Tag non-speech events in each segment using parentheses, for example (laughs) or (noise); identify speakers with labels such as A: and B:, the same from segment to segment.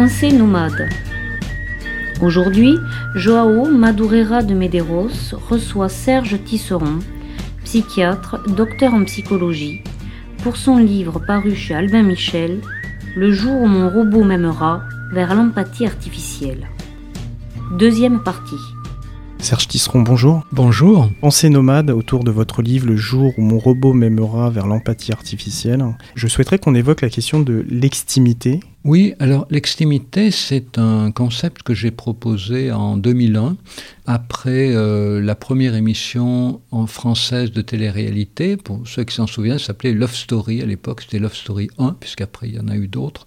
A: Pensée nomade. Aujourd'hui, Joao Madureira de Medeiros reçoit Serge Tisseron, psychiatre, docteur en psychologie, pour son livre paru chez Albin Michel, Le jour où mon robot m'aimera, vers l'empathie artificielle. Deuxième partie.
B: Serge Tisseron, bonjour.
C: Bonjour.
B: Pensée nomade autour de votre livre Le jour où mon robot m'aimera vers l'empathie artificielle. Je souhaiterais qu'on évoque la question de l'extimité.
C: Oui, alors l'extimité, c'est un concept que j'ai proposé en 2001 après euh, la première émission en française de télé-réalité. Pour ceux qui s'en souviennent, ça s'appelait Love Story. À l'époque, c'était Love Story 1, puisqu'après, il y en a eu d'autres.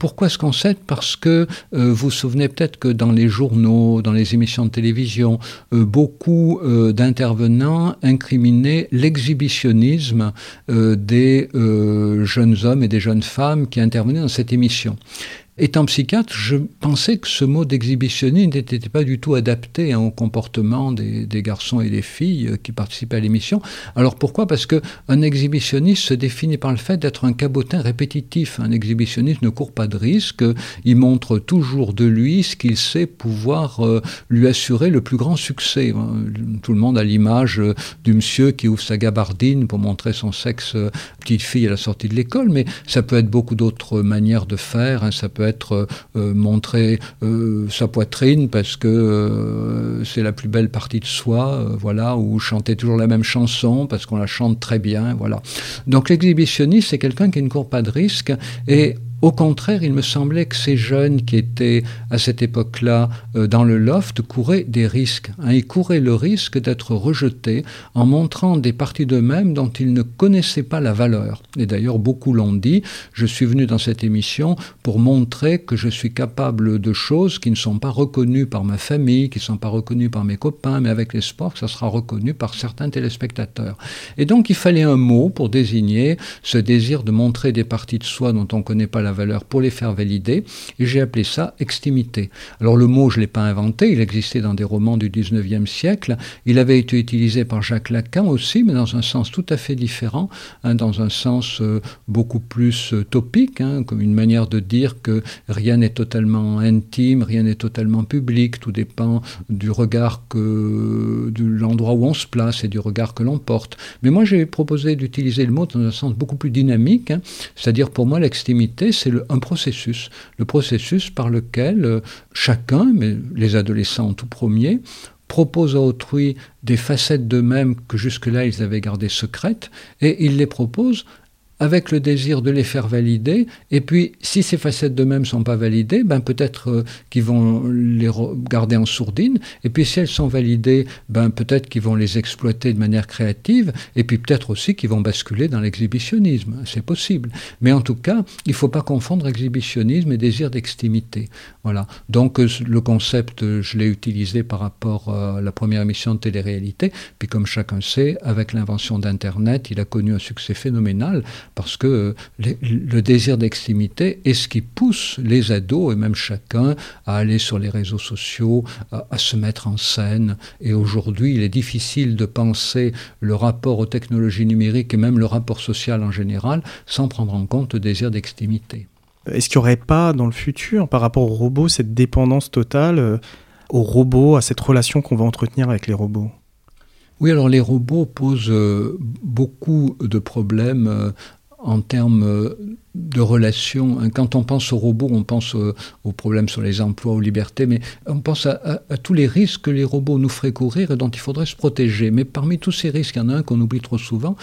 C: Pourquoi ce concept Parce que euh, vous vous souvenez peut-être que dans les journaux, dans les émissions de télévision, euh, beaucoup d'intervenants incriminaient l'exhibitionnisme des jeunes hommes et des jeunes femmes qui intervenaient dans cette émission. Étant psychiatre, je pensais que ce mot d'exhibitionnisme n'était pas du tout adapté hein, au comportement des, garçons et des filles euh, qui participaient à l'émission. Alors pourquoi? Parce qu'un exhibitionniste se définit par le fait d'être un cabotin répétitif. Un exhibitionniste ne court pas de risque, il montre toujours de lui ce qu'il sait pouvoir euh, lui assurer le plus grand succès. Hein. Tout le monde a l'image euh, du monsieur qui ouvre sa gabardine pour montrer son sexe petite fille à la sortie de l'école, mais ça peut être beaucoup d'autres manières de faire. Hein. Ça peut être euh, montrer euh, sa poitrine parce que euh, c'est la plus belle partie de soi, voilà, ou chanter toujours la même chanson parce qu'on la chante très bien, voilà. Donc l'exhibitionniste, c'est quelqu'un qui ne court pas de risque et au contraire, il me semblait que ces jeunes qui étaient à cette époque-là euh, dans le loft couraient des risques. Hein. ils couraient le risque d'être rejetés en montrant des parties d'eux-mêmes dont ils ne connaissaient pas la valeur. Et d'ailleurs, beaucoup l'ont dit, je suis venu dans cette émission pour montrer que je suis capable de choses qui ne sont pas reconnues par ma famille, qui ne sont pas reconnues par mes copains, mais avec l'espoir que ça sera reconnu par certains téléspectateurs. Et donc, il fallait un mot pour désigner ce désir de montrer des parties de soi dont on ne connaît pas la valeur pour les faire valider, et j'ai appelé ça extimité. Alors le mot, je ne l'ai pas inventé, il existait dans des romans du 19e siècle, il avait été utilisé par Jacques Lacan aussi, mais dans un sens tout à fait différent, hein, dans un sens euh, beaucoup plus euh, topique, hein, comme une manière de dire que rien n'est totalement intime, rien n'est totalement public, tout dépend du regard que, de l'endroit où on se place et du regard que l'on porte. Mais moi, j'ai proposé d'utiliser le mot dans un sens beaucoup plus dynamique, hein, c'est-à-dire pour moi, l'extimité, c'est un processus, le processus par lequel euh, chacun, mais les adolescents en tout premier, propose à autrui des facettes d'eux-mêmes que jusque-là ils avaient gardées secrètes, et il les propose avec le désir de les faire valider. Et puis, si ces facettes d'eux-mêmes ne sont pas validées, ben peut-être euh, qu'ils vont les garder en sourdine. Et puis, si elles sont validées, ben peut-être qu'ils vont les exploiter de manière créative. Et puis, peut-être aussi qu'ils vont basculer dans l'exhibitionnisme. C'est possible. Mais en tout cas, il ne faut pas confondre exhibitionnisme et désir d'extimité. Voilà. Donc, euh, le concept, euh, je l'ai utilisé par rapport à la première émission de télé-réalité. Puis, comme chacun sait, avec l'invention d'Internet, il a connu un succès phénoménal parce que le, désir d'extimité est ce qui pousse les ados et même chacun à aller sur les réseaux sociaux, à, se mettre en scène. Et aujourd'hui, il est difficile de penser le rapport aux technologies numériques et même le rapport social en général sans prendre en compte le désir d'extimité.
B: Est-ce qu'il n'y aurait pas dans le futur, par rapport aux robots, cette dépendance totale euh, aux robots, à cette relation qu'on va entretenir avec les robots?
C: Oui, alors les robots posent euh, beaucoup de problèmes euh, en termes euh, de relations. Hein, quand on pense aux robots, on pense euh, aux problèmes sur les emplois, aux libertés, mais on pense à, tous les risques que les robots nous feraient courir et dont il faudrait se protéger. Mais parmi tous ces risques, il y en a un qu'on oublie trop souvent,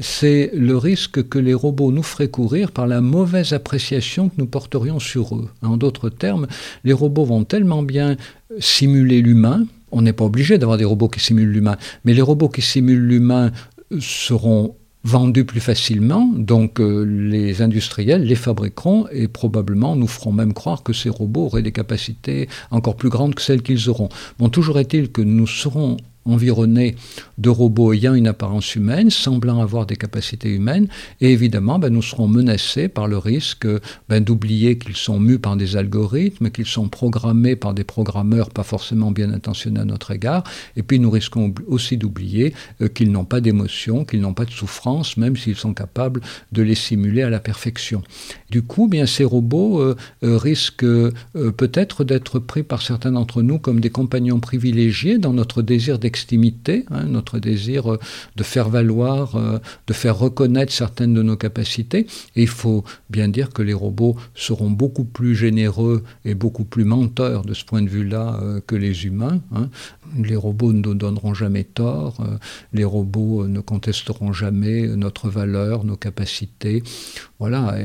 C: c'est le risque que les robots nous feraient courir par la mauvaise appréciation que nous porterions sur eux. En d'autres termes, les robots vont tellement bien simuler l'humain, on n'est pas obligé d'avoir des robots qui simulent l'humain, mais les robots qui simulent l'humain seront vendus plus facilement, donc euh, les industriels les fabriqueront et probablement nous feront même croire que ces robots auraient des capacités encore plus grandes que celles qu'ils auront. Bon, toujours est-il que nous serons environnés de robots ayant une apparence humaine, semblant avoir des capacités humaines, et évidemment, ben, nous serons menacés par le risque ben, d'oublier qu'ils sont mus par des algorithmes, qu'ils sont programmés par des programmeurs pas forcément bien intentionnés à notre égard, et puis nous risquons aussi d'oublier euh, qu'ils n'ont pas d'émotion, qu'ils n'ont pas de souffrance, même s'ils sont capables de les simuler à la perfection. Du coup, bien, ces robots euh, euh, risquent peut-être d'être pris par certains d'entre nous comme des compagnons privilégiés dans notre désir hein, notre désir de faire valoir, de faire reconnaître certaines de nos capacités. Il faut bien dire que les robots seront beaucoup plus généreux et beaucoup plus menteurs de ce point de vue-là que les humains. Hein. Les robots ne nous donneront jamais tort, les robots ne contesteront jamais notre valeur, nos capacités. Voilà.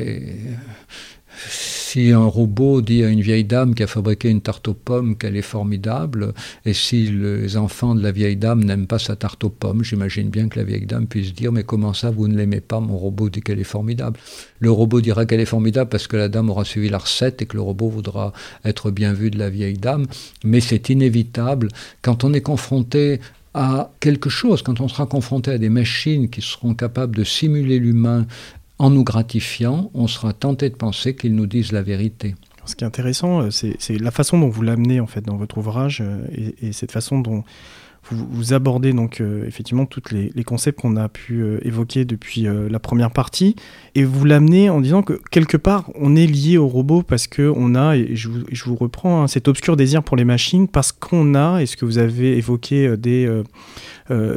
C: Si un robot dit à une vieille dame qui a fabriqué une tarte aux pommes qu'elle est formidable, et si les enfants de la vieille dame n'aiment pas sa tarte aux pommes, j'imagine bien que la vieille dame puisse dire Mais comment ça, vous ne l'aimez pas Mon robot dit qu'elle est formidable. Le robot dira qu'elle est formidable parce que la dame aura suivi la recette et que le robot voudra être bien vu de la vieille dame. Mais c'est inévitable. Quand on est confronté à quelque chose, quand on sera confronté à des machines qui seront capables de simuler l'humain en nous gratifiant, on sera tenté de penser qu'ils nous disent la vérité.
B: Ce qui est intéressant, euh, c'est la façon dont vous l'amenez en fait dans votre ouvrage euh, et, et cette façon dont vous, abordez donc euh, effectivement tous les, concepts qu'on a pu évoquer depuis la première partie et vous l'amenez en disant que quelque part on est lié au robot parce que on a et je vous, reprends hein, cet obscur désir pour les machines parce qu'on a et ce que vous avez évoqué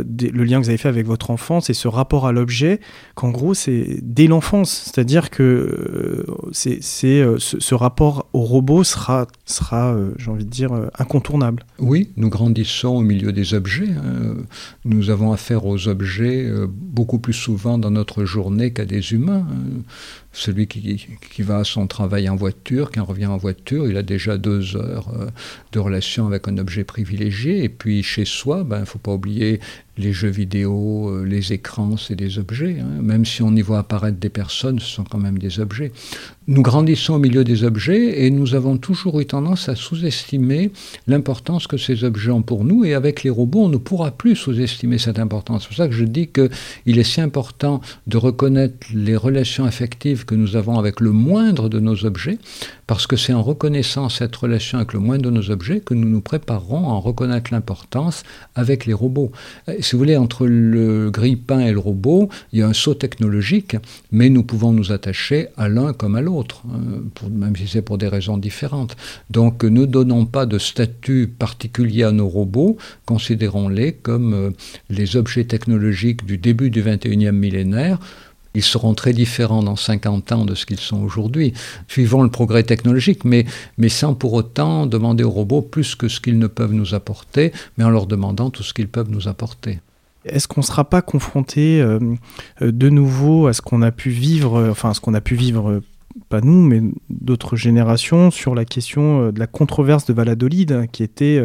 B: des, le lien que vous avez fait avec votre enfance et ce rapport à l'objet qu'en gros c'est dès l'enfance c'est-à-dire que c'est ce, ce, rapport au robot sera sera j'ai envie de dire incontournable.
C: Oui, nous grandissons au milieu des objets. Hein. Nous avons affaire aux objets euh, beaucoup plus souvent dans notre journée qu'à des humains. Hein. Celui qui, va à son travail en voiture, qui en revient en voiture, il a déjà deux heures euh, de relation avec un objet privilégié. Et puis chez soi, il ben, ne faut pas oublier les jeux vidéo, euh, les écrans, c'est des objets. Hein. Même si on y voit apparaître des personnes, ce sont quand même des objets. Nous grandissons au milieu des objets et nous avons toujours eu tendance à sous-estimer l'importance que ces objets ont pour nous. Et avec les robots, on ne pourra plus sous-estimer cette importance. C'est pour ça que je dis qu'il est si important de reconnaître les relations affectives que nous avons avec le moindre de nos objets, parce que c'est en reconnaissant cette relation avec le moindre de nos objets que nous nous préparerons à en reconnaître l'importance avec les robots. Si vous voulez, entre le grille-pain et le robot, il y a un saut technologique, mais nous pouvons nous attacher à l'un comme à l'autre, hein, même si c'est pour des raisons différentes. Donc ne donnons pas de statut particulier à nos robots, considérons-les comme euh, les objets technologiques du début du 21e millénaire ils seront très différents dans 50 ans de ce qu'ils sont aujourd'hui, suivant le progrès technologique, mais, sans pour autant demander aux robots plus que ce qu'ils ne peuvent nous apporter, mais en leur demandant tout ce qu'ils peuvent nous apporter.
B: Est-ce qu'on ne sera pas confronté euh, euh, de nouveau à ce qu'on a pu vivre, euh, enfin ce qu'on a pu vivre, pas nous, mais d'autres générations, sur la question de la controverse de Valladolid, hein, qui était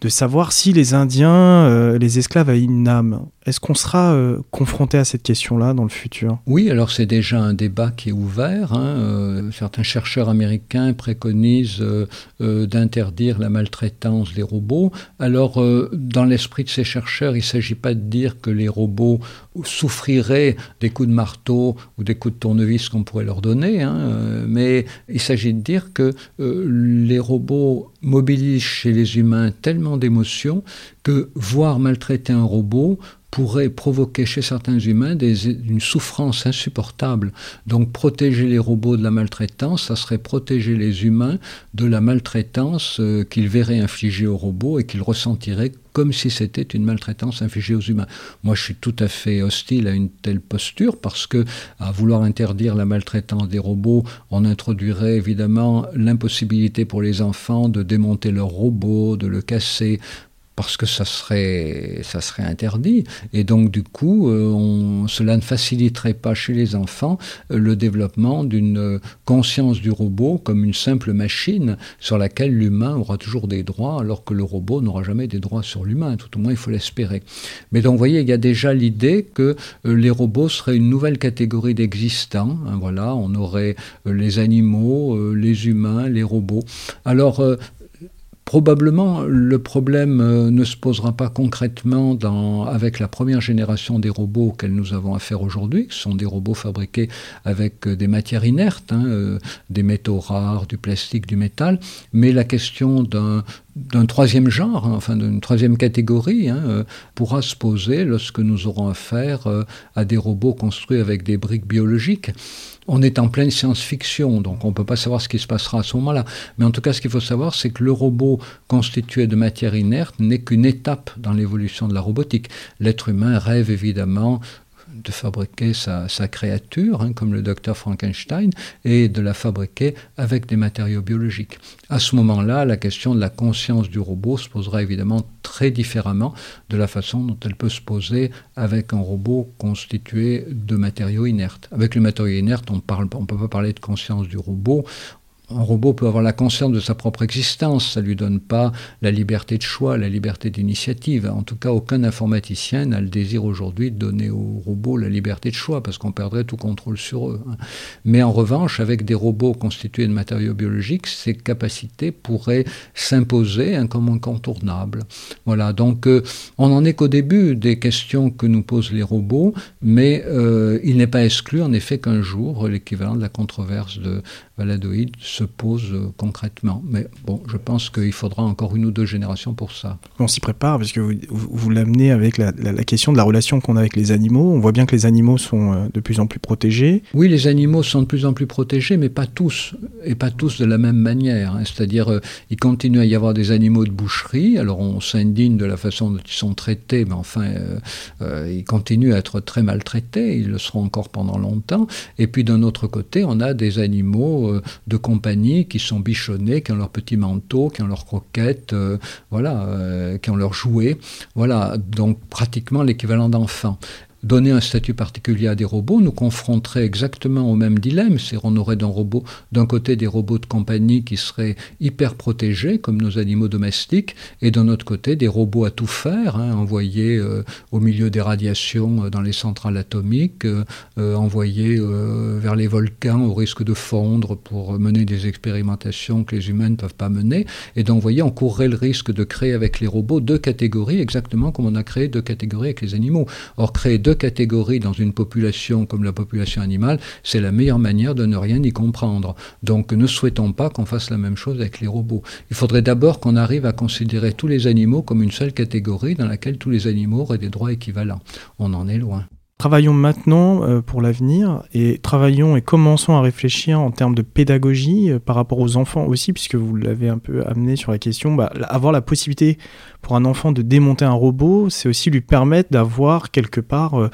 B: de savoir si les Indiens, les esclaves, avaient une âme est-ce qu'on sera euh, confronté à cette question-là dans le futur?
C: Oui, alors c'est déjà un débat qui est ouvert. Hein. Euh, certains chercheurs américains préconisent euh, d'interdire la maltraitance des robots. Alors, dans l'esprit de ces chercheurs, il ne s'agit pas de dire que les robots souffriraient des coups de marteau ou des coups de tournevis qu'on pourrait leur donner, hein. mais il s'agit de dire que les robots mobilisent chez les humains tellement d'émotions que voir maltraiter un robot pourrait provoquer chez certains humains une souffrance insupportable. Donc protéger les robots de la maltraitance, ça serait protéger les humains de la maltraitance euh, qu'ils verraient infliger aux robots et qu'ils ressentiraient comme si c'était une maltraitance infligée aux humains. Moi, je suis tout à fait hostile à une telle posture parce que, à vouloir interdire la maltraitance des robots, on introduirait évidemment l'impossibilité pour les enfants de démonter leur robot, de le casser, parce que ça serait, ça serait interdit. Et donc, du coup, euh, cela ne faciliterait pas chez les enfants euh, le développement d'une conscience du robot comme une simple machine sur laquelle l'humain aura toujours des droits, alors que le robot n'aura jamais des droits sur l'humain. Tout au moins, il faut l'espérer. Mais donc, vous voyez, il y a déjà l'idée que euh, les robots seraient une nouvelle catégorie d'existants. Hein, voilà, on aurait les animaux, les humains, les robots. Alors, Probablement, le problème euh, ne se posera pas concrètement avec la première génération des robots auxquels nous avons affaire aujourd'hui. Ce sont des robots fabriqués avec euh, des matières inertes, hein, euh, des métaux rares, du plastique, du métal. Mais la question d'un d'un troisième genre, hein, enfin d'une troisième catégorie, hein, pourra se poser lorsque nous aurons affaire à des robots construits avec des briques biologiques on est en pleine science-fiction, donc on ne peut pas savoir ce qui se passera à ce moment-là. Mais en tout cas, ce qu'il faut savoir, c'est que le robot constitué de matière inerte n'est qu'une étape dans l'évolution de la robotique. L'être humain rêve évidemment de fabriquer sa, créature, hein, comme le docteur Frankenstein, et de la fabriquer avec des matériaux biologiques. À ce moment-là, la question de la conscience du robot se posera évidemment très différemment de la façon dont elle peut se poser avec un robot constitué de matériaux inertes. Avec le matériau inerte, on ne peut pas parler de conscience du robot, un robot peut avoir la conscience de sa propre existence, ça ne lui donne pas la liberté de choix, la liberté d'initiative. En tout cas, aucun informaticien n'a le désir aujourd'hui de donner aux robots la liberté de choix, parce qu'on perdrait tout contrôle sur eux. Hein. Mais en revanche, avec des robots constitués de matériaux biologiques, ces capacités pourraient s'imposer hein, comme incontournables. Voilà, donc euh, on n'en est qu'au début des questions que nous posent les robots, mais euh, il n'est pas exclu en effet qu'un jour, l'équivalent de la controverse de Valadoïde se pose euh, concrètement. Mais bon, je pense qu'il faudra encore une ou deux générations pour ça.
B: On s'y prépare parce que vous, vous, l'amenez avec la, question de la relation qu'on a avec les animaux. On voit bien que les animaux sont euh, de plus en plus protégés.
C: Oui, les animaux sont de plus en plus protégés, mais pas tous, et pas tous de la même manière. Hein. C'est-à-dire, euh, il continue à y avoir des animaux de boucherie. Alors, on s'indigne de la façon dont ils sont traités, mais enfin, ils continuent à être très maltraités. Ils le seront encore pendant longtemps. Et puis, d'un autre côté, on a des animaux de compagnie qui sont bichonnés, qui ont leurs petits manteaux, qui ont leurs croquettes, euh, voilà, euh, qui ont leurs jouets. Voilà, donc pratiquement l'équivalent d'enfants donner un statut particulier à des robots nous confronterait exactement au même dilemme. C'est on aurait d'un côté des robots de compagnie qui seraient hyper protégés, comme nos animaux domestiques, et d'un autre côté des robots à tout faire, hein, envoyés euh, au milieu des radiations euh, dans les centrales atomiques, euh, envoyés vers les volcans au risque de fondre pour mener des expérimentations que les humains ne peuvent pas mener. Et donc, vous voyez, on courrait le risque de créer avec les robots deux catégories, exactement comme on a créé deux catégories avec les animaux. Or, créer catégories dans une population comme la population animale, c'est la meilleure manière de ne rien y comprendre. Donc ne souhaitons pas qu'on fasse la même chose avec les robots. Il faudrait d'abord qu'on arrive à considérer tous les animaux comme une seule catégorie dans laquelle tous les animaux auraient des droits équivalents. On en est loin.
B: Travaillons maintenant euh, pour l'avenir et travaillons et commençons à réfléchir en termes de pédagogie euh, par rapport aux enfants aussi, puisque vous l'avez un peu amené sur la question. Bah, avoir la possibilité pour un enfant de démonter un robot, c'est aussi lui permettre d'avoir quelque part euh,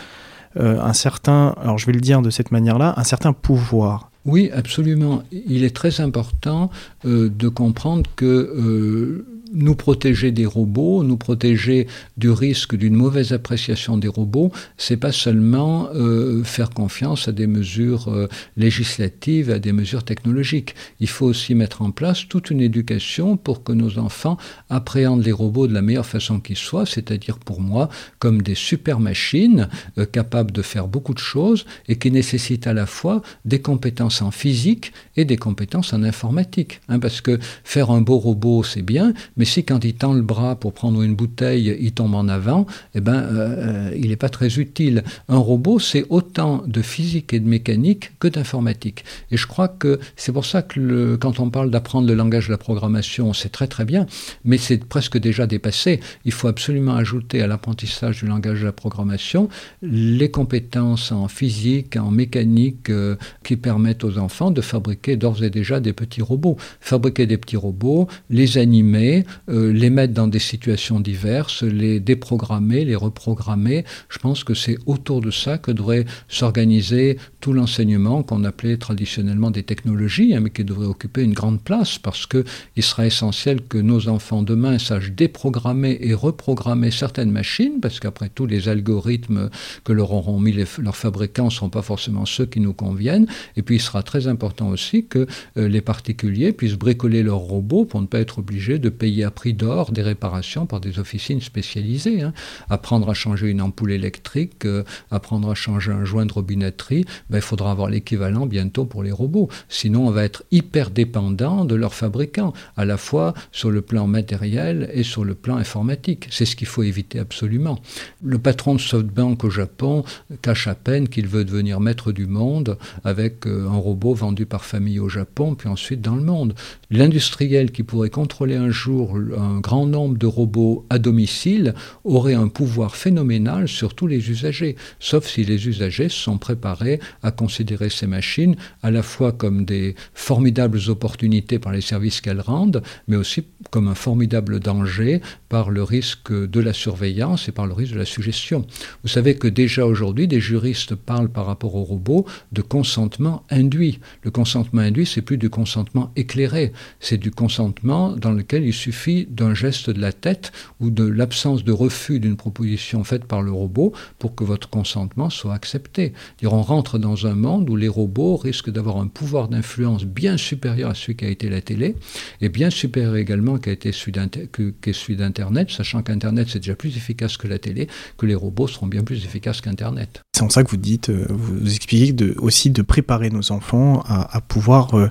B: un certain, alors je vais le dire de cette manière-là, un certain pouvoir.
C: Oui, absolument. Il est très important de comprendre que nous protéger des robots, nous protéger du risque d'une mauvaise appréciation des robots, c'est pas seulement euh, faire confiance à des mesures euh, législatives, à des mesures technologiques. Il faut aussi mettre en place toute une éducation pour que nos enfants appréhendent les robots de la meilleure façon qu'ils soient, c'est-à-dire pour moi comme des super machines euh, capables de faire beaucoup de choses et qui nécessitent à la fois des compétences en physique et des compétences en informatique. Hein, parce que faire un beau robot, c'est bien, mais si quand il tend le bras pour prendre une bouteille, il tombe en avant, eh ben, euh, euh, il n'est pas très utile. Un robot, c'est autant de physique et de mécanique que d'informatique. Et je crois que c'est pour ça que quand on parle d'apprendre le langage de la programmation, c'est très très bien, mais c'est presque déjà dépassé. Il faut absolument ajouter à l'apprentissage du langage de la programmation les compétences en physique, en mécanique euh, qui permettent aux enfants de fabriquer d'ores et déjà des petits robots. Fabriquer des petits robots, les animer, euh, les mettre dans des situations diverses, les déprogrammer, les reprogrammer. Je pense que c'est autour de ça que devrait s'organiser tout l'enseignement qu'on appelait traditionnellement des technologies, hein, mais qui devrait occuper une grande place parce qu'il sera essentiel que nos enfants demain sachent déprogrammer et reprogrammer certaines machines, parce qu'après tout, les algorithmes que leur auront mis leurs fabricants ne sont pas forcément ceux qui nous conviennent. Et puis, il sera très important aussi que euh, les particuliers puissent bricoler leurs robots pour ne pas être obligés de payer à prix d'or des réparations par des officines spécialisées. Hein. Apprendre à changer une ampoule électrique, euh, apprendre à changer un joint de robinetterie, ben, il faudra avoir l'équivalent bientôt pour les robots. Sinon, on va être hyper dépendant de leurs fabricants, à la fois sur le plan matériel et sur le plan informatique. C'est ce qu'il faut éviter absolument. Le patron de SoftBank au Japon cache à peine qu'il veut devenir maître du monde avec euh, un robot vendu par famille au Japon, puis ensuite dans le monde. L'industriel qui pourrait contrôler un jour un grand nombre de robots à domicile aurait un pouvoir phénoménal sur tous les usagers, sauf si les usagers sont préparés à considérer ces machines à la fois comme des formidables opportunités par les services qu'elles rendent, mais aussi comme un formidable danger par le risque de la surveillance et par le risque de la suggestion. Vous savez que déjà aujourd'hui, des juristes parlent par rapport aux robots de consentement induit. Le consentement induit, c'est plus du consentement éclairé, c'est du consentement dans lequel il suffit d'un geste de la tête ou de l'absence de refus d'une proposition faite par le robot pour que votre consentement soit accepté. on rentre dans un monde où les robots risquent d'avoir un pouvoir d'influence bien supérieur à celui qui a été la télé et bien supérieur également qui a été celui d'Internet, sachant qu'Internet c'est déjà plus efficace que la télé, que les robots seront bien plus efficaces qu'Internet.
B: C'est en ça que vous dites, euh, vous expliquez aussi de préparer nos enfants à, pouvoir euh,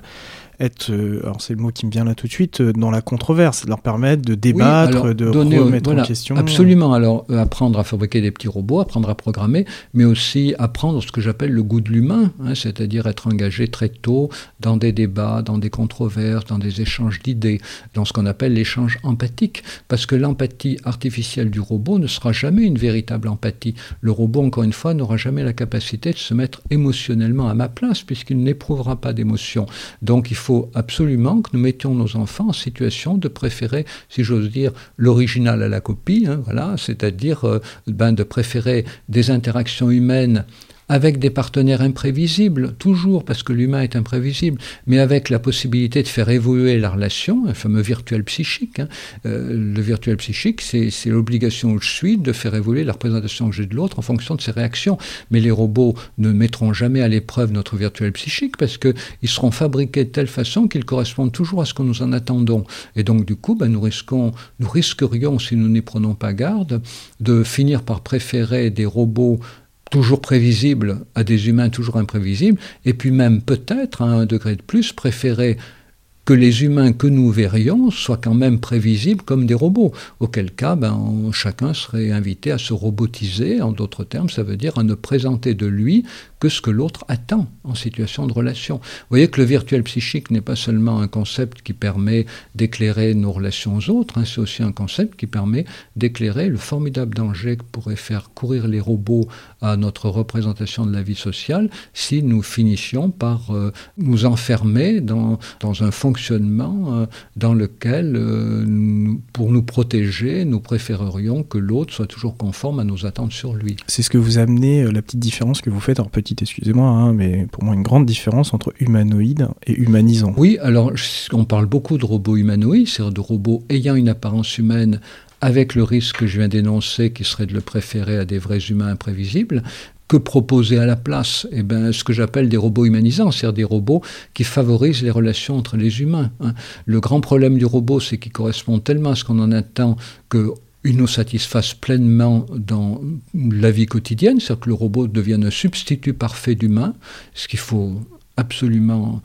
B: être, euh, alors c'est le mot qui me vient là tout de suite, euh, dans la controverse, leur permettre de débattre, de remettre en question.
C: Absolument. Alors euh, apprendre à fabriquer des petits robots, apprendre à programmer, mais aussi apprendre ce que j'appelle le goût de l'humain, hein, c'est-à-dire être engagé très tôt dans des débats, dans des controverses, dans des échanges d'idées, dans ce qu'on appelle l'échange empathique, parce que l'empathie artificielle du robot ne sera jamais une véritable empathie. Le robot, encore une fois, n'aura jamais la capacité de se mettre émotionnellement à ma place, puisqu'il n'éprouvera pas d'émotion. Donc il faut absolument que nous mettions nos enfants en situation de préférer, si j'ose dire, l'original à la copie, hein, voilà, c'est-à-dire euh, ben, de préférer des interactions humaines avec des partenaires imprévisibles, toujours parce que l'humain est imprévisible, mais avec la possibilité de faire évoluer la relation, un fameux virtuel psychique. Hein. Euh, le virtuel psychique, c'est l'obligation où je suis de faire évoluer la représentation que j'ai de l'autre en fonction de ses réactions. Mais les robots ne mettront jamais à l'épreuve notre virtuel psychique parce qu'ils seront fabriqués de telle façon qu'ils correspondent toujours à ce que nous en attendons. Et donc, du coup, ben, nous, risquons, nous risquerions, si nous n'y prenons pas garde, de finir par préférer des robots toujours prévisible à des humains toujours imprévisibles, et puis même peut-être, à un degré de plus, préférer que les humains que nous verrions soient quand même prévisibles comme des robots, auquel cas ben, chacun serait invité à se robotiser, en d'autres termes, ça veut dire à ne présenter de lui que ce que l'autre attend en situation de relation. Vous voyez que le virtuel psychique n'est pas seulement un concept qui permet d'éclairer nos relations aux autres, hein, c'est aussi un concept qui permet d'éclairer le formidable danger que pourraient faire courir les robots à notre représentation de la vie sociale si nous finissions par euh, nous enfermer dans, dans un fonctionnement euh, dans lequel, euh, pour nous protéger, nous préférerions que l'autre soit toujours conforme à nos attentes sur lui.
B: C'est ce que vous amenez, la petite différence que vous faites en petit excusez-moi, hein, mais pour moi une grande différence entre humanoïde et humanisant.
C: Oui, alors on parle beaucoup de robots humanoïdes, c'est-à-dire de robots ayant une apparence humaine avec le risque que je viens d'énoncer, qui serait de le préférer à des vrais humains imprévisibles. Que proposer à la place? Eh bien, ce que j'appelle des robots humanisants, c'est-à-dire des robots qui favorisent les relations entre les humains. Hein. Le grand problème du robot, c'est qu'il correspond tellement à ce qu'on en attend que ils nous satisfassent pleinement dans la vie quotidienne, c'est-à-dire que le robot devienne un substitut parfait d'humain, ce qu'il faut absolument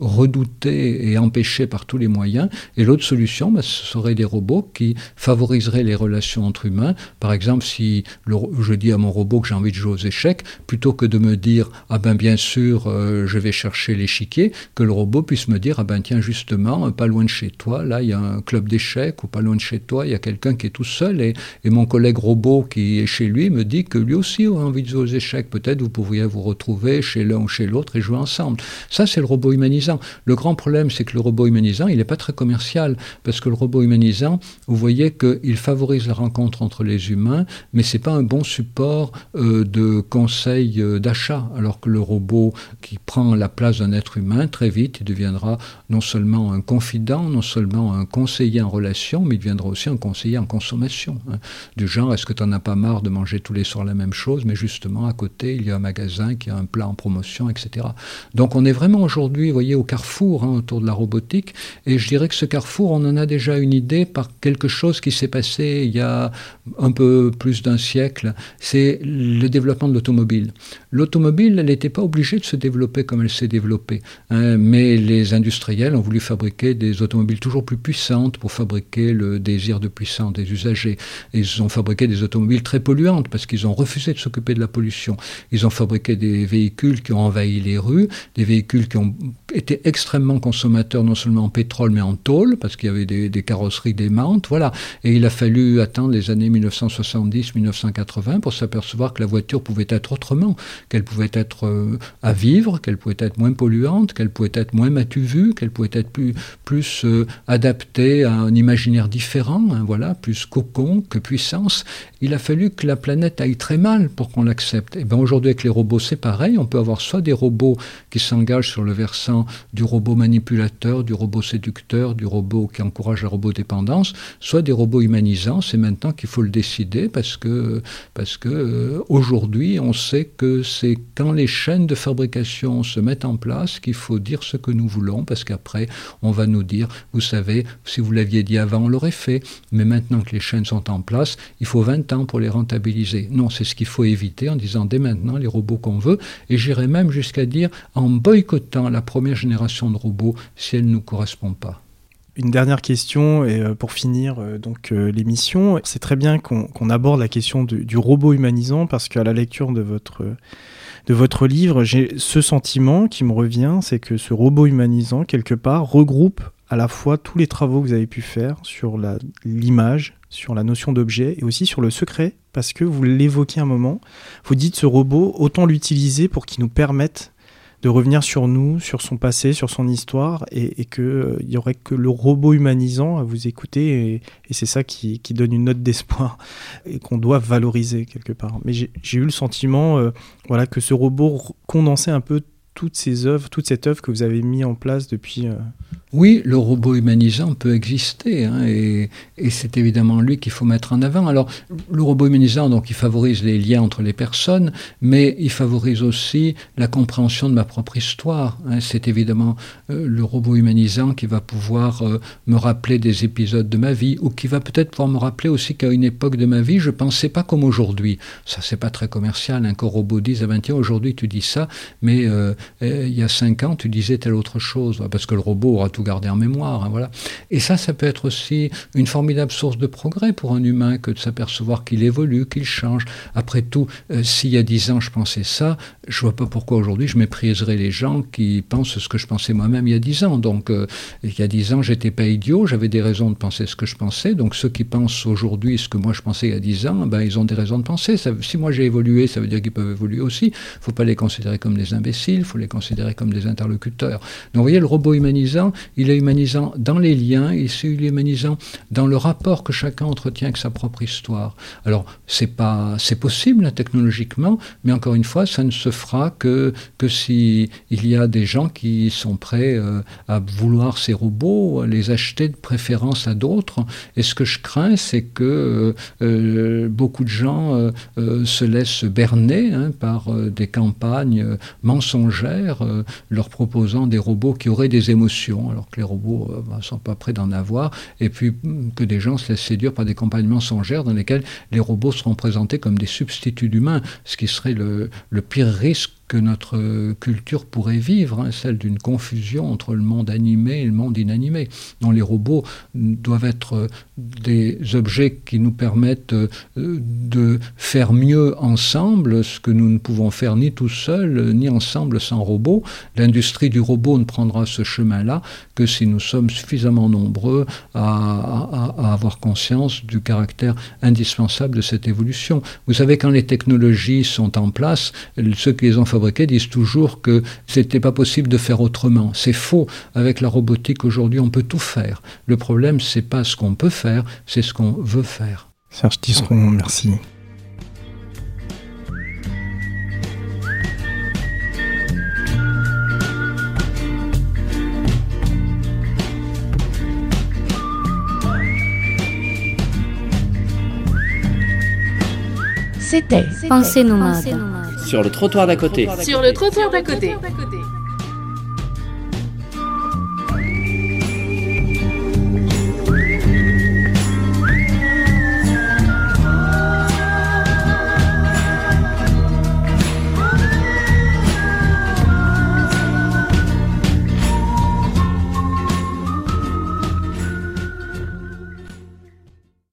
C: redouté et empêché par tous les moyens. Et l'autre solution, bah, ce serait des robots qui favoriseraient les relations entre humains. Par exemple, si je dis à mon robot que j'ai envie de jouer aux échecs, plutôt que de me dire ah ben bien sûr euh, je vais chercher l'échiquier, que le robot puisse me dire ah ben tiens justement pas loin de chez toi là il y a un club d'échecs ou pas loin de chez toi il y a quelqu'un qui est tout seul et, et, mon collègue robot qui est chez lui me dit que lui aussi a envie de jouer aux échecs. Peut-être vous pourriez vous retrouver chez l'un ou chez l'autre et jouer ensemble. Ça c'est le robot humanisé le grand problème, c'est que le robot humanisant, il n'est pas très commercial, parce que le robot humanisant, vous voyez qu'il favorise la rencontre entre les humains, mais ce n'est pas un bon support euh, de conseil euh, d'achat, alors que le robot qui prend la place d'un être humain, très vite, il deviendra non seulement un confident, non seulement un conseiller en relation, mais il deviendra aussi un conseiller en consommation. Hein. Du genre, est-ce que tu n'en as pas marre de manger tous les soirs la même chose, mais justement, à côté, il y a un magasin qui a un plat en promotion, etc. Donc on est vraiment aujourd'hui, voyez, au carrefour hein, autour de la robotique. Et je dirais que ce carrefour, on en a déjà une idée par quelque chose qui s'est passé il y a un peu plus d'un siècle. C'est le développement de l'automobile. L'automobile, elle n'était pas obligée de se développer comme elle s'est développée. Hein, mais les industriels ont voulu fabriquer des automobiles toujours plus puissantes pour fabriquer le désir de puissance des usagers. ils ont fabriqué des automobiles très polluantes parce qu'ils ont refusé de s'occuper de la pollution. Ils ont fabriqué des véhicules qui ont envahi les rues, des véhicules qui ont été extrêmement consommateurs non seulement en pétrole mais en tôle parce qu'il y avait des, des carrosseries démentes. Voilà. Et il a fallu attendre les années 1970-1980 pour s'apercevoir que la voiture pouvait être autrement, qu'elle pouvait être euh, à vivre, qu'elle pouvait être moins polluante, qu'elle pouvait être moins matu vue, qu'elle pouvait être plus, plus euh, adaptée à un imaginaire différent, hein, voilà, plus cocon que puissance. Il a fallu que la planète aille très mal pour qu'on l'accepte. Et bien aujourd'hui avec les robots c'est pareil, on peut avoir soit des robots qui s'engagent sur le versant du robot manipulateur, du robot séducteur, du robot qui encourage la robodépendance, soit des robots humanisants. C'est maintenant qu'il faut le décider parce que, parce que euh, aujourd'hui on sait que c'est quand les chaînes de fabrication se mettent en place qu'il faut dire ce que nous voulons parce qu'après on va nous dire, vous savez, si vous l'aviez dit avant on l'aurait fait, mais maintenant que les chaînes sont en place, il faut 20 ans pour les rentabiliser. Non, c'est ce qu'il faut éviter en disant dès maintenant les robots qu'on veut et j'irais même jusqu'à dire en boycottant la première génération de robots si elle ne nous correspond pas.
B: Une dernière question et euh, pour finir euh, donc euh, l'émission, c'est très bien qu'on aborde la question du, robot humanisant parce qu'à la lecture de votre de votre livre, j'ai ce sentiment qui me revient, c'est que ce robot humanisant quelque part regroupe à la fois tous les travaux que vous avez pu faire sur l'image, sur la notion d'objet et aussi sur le secret, parce que vous l'évoquez un moment, vous dites ce robot, autant l'utiliser pour qu'il nous permette de revenir sur nous, sur son passé, sur son histoire, et, qu'il euh, n'y aurait que le robot humanisant à vous écouter, et, c'est ça qui, donne une note d'espoir, (laughs) et qu'on doit valoriser quelque part. Mais j'ai eu le sentiment euh, voilà, que ce robot condensait un peu toutes ces œuvres, toute cette œuvre que vous avez mis en place depuis... Euh,
C: oui, le robot humanisant peut exister, hein, et, c'est évidemment lui qu'il faut mettre en avant. Alors, le robot humanisant, donc, il favorise les liens entre les personnes, mais il favorise aussi la compréhension de ma propre histoire. Hein. C'est évidemment euh, le robot humanisant qui va pouvoir euh, me rappeler des épisodes de ma vie, ou qui va peut-être pouvoir me rappeler aussi qu'à une époque de ma vie, je pensais pas comme aujourd'hui. Ça, c'est pas très commercial, hein, robot dise, ah ben tiens, aujourd'hui tu dis ça, mais euh, il y a cinq ans, tu disais telle autre chose, parce que le robot aura tout garder en mémoire. Hein, voilà. Et ça, ça peut être aussi une formidable source de progrès pour un humain que de s'apercevoir qu'il évolue, qu'il change. Après tout, euh, s'il y a dix ans, je pensais ça, je vois pas pourquoi aujourd'hui je mépriserais les gens qui pensent ce que je pensais moi-même il y a dix ans. Donc, euh, il y a dix ans, j'étais pas idiot, j'avais des raisons de penser ce que je pensais. Donc, ceux qui pensent aujourd'hui ce que moi je pensais il y a dix ans, ben, ils ont des raisons de penser. si moi j'ai évolué, ça veut dire qu'ils peuvent évoluer aussi. Il faut pas les considérer comme des imbéciles, il faut les considérer comme des interlocuteurs. Donc, vous voyez, le robot humanisant, il est humanisant dans les liens, il est humanisant dans le rapport que chacun entretient avec sa propre histoire. Alors, c'est pas, c'est possible hein, technologiquement, mais encore une fois, ça ne se fera que, que si il y a des gens qui sont prêts euh, à vouloir ces robots, à les acheter de préférence à d'autres. Et ce que je crains, c'est que euh, euh, beaucoup de gens se laissent berner hein, par des campagnes mensongères, leur proposant des robots qui auraient des émotions, que les robots ne euh, bah, sont pas prêts d'en avoir, et puis mm, que des gens se laissent séduire par des campagnes mensongères dans lesquelles les robots seront présentés comme des substituts d'humains, ce qui serait le pire risque que notre culture pourrait vivre, hein, celle d'une confusion entre le monde animé et le monde inanimé, dont les robots doivent être des objets qui nous permettent euh, de faire mieux ensemble ce que nous ne pouvons faire ni tout seul ni ensemble sans robots. L'industrie du robot ne prendra ce chemin-là que si nous sommes suffisamment nombreux à, avoir conscience du caractère indispensable de cette évolution. Vous savez, quand les technologies sont en place, ceux qui les ont disent toujours que c'était pas possible de faire autrement. C'est faux. Avec la robotique aujourd'hui, on peut tout faire. Le problème, c'est pas ce qu'on peut faire, c'est ce qu'on veut faire.
B: Serge Tisseron, merci.
D: C'était Pensée nomade. Sur le trottoir d'à côté.
E: Sur le trottoir d'à côté.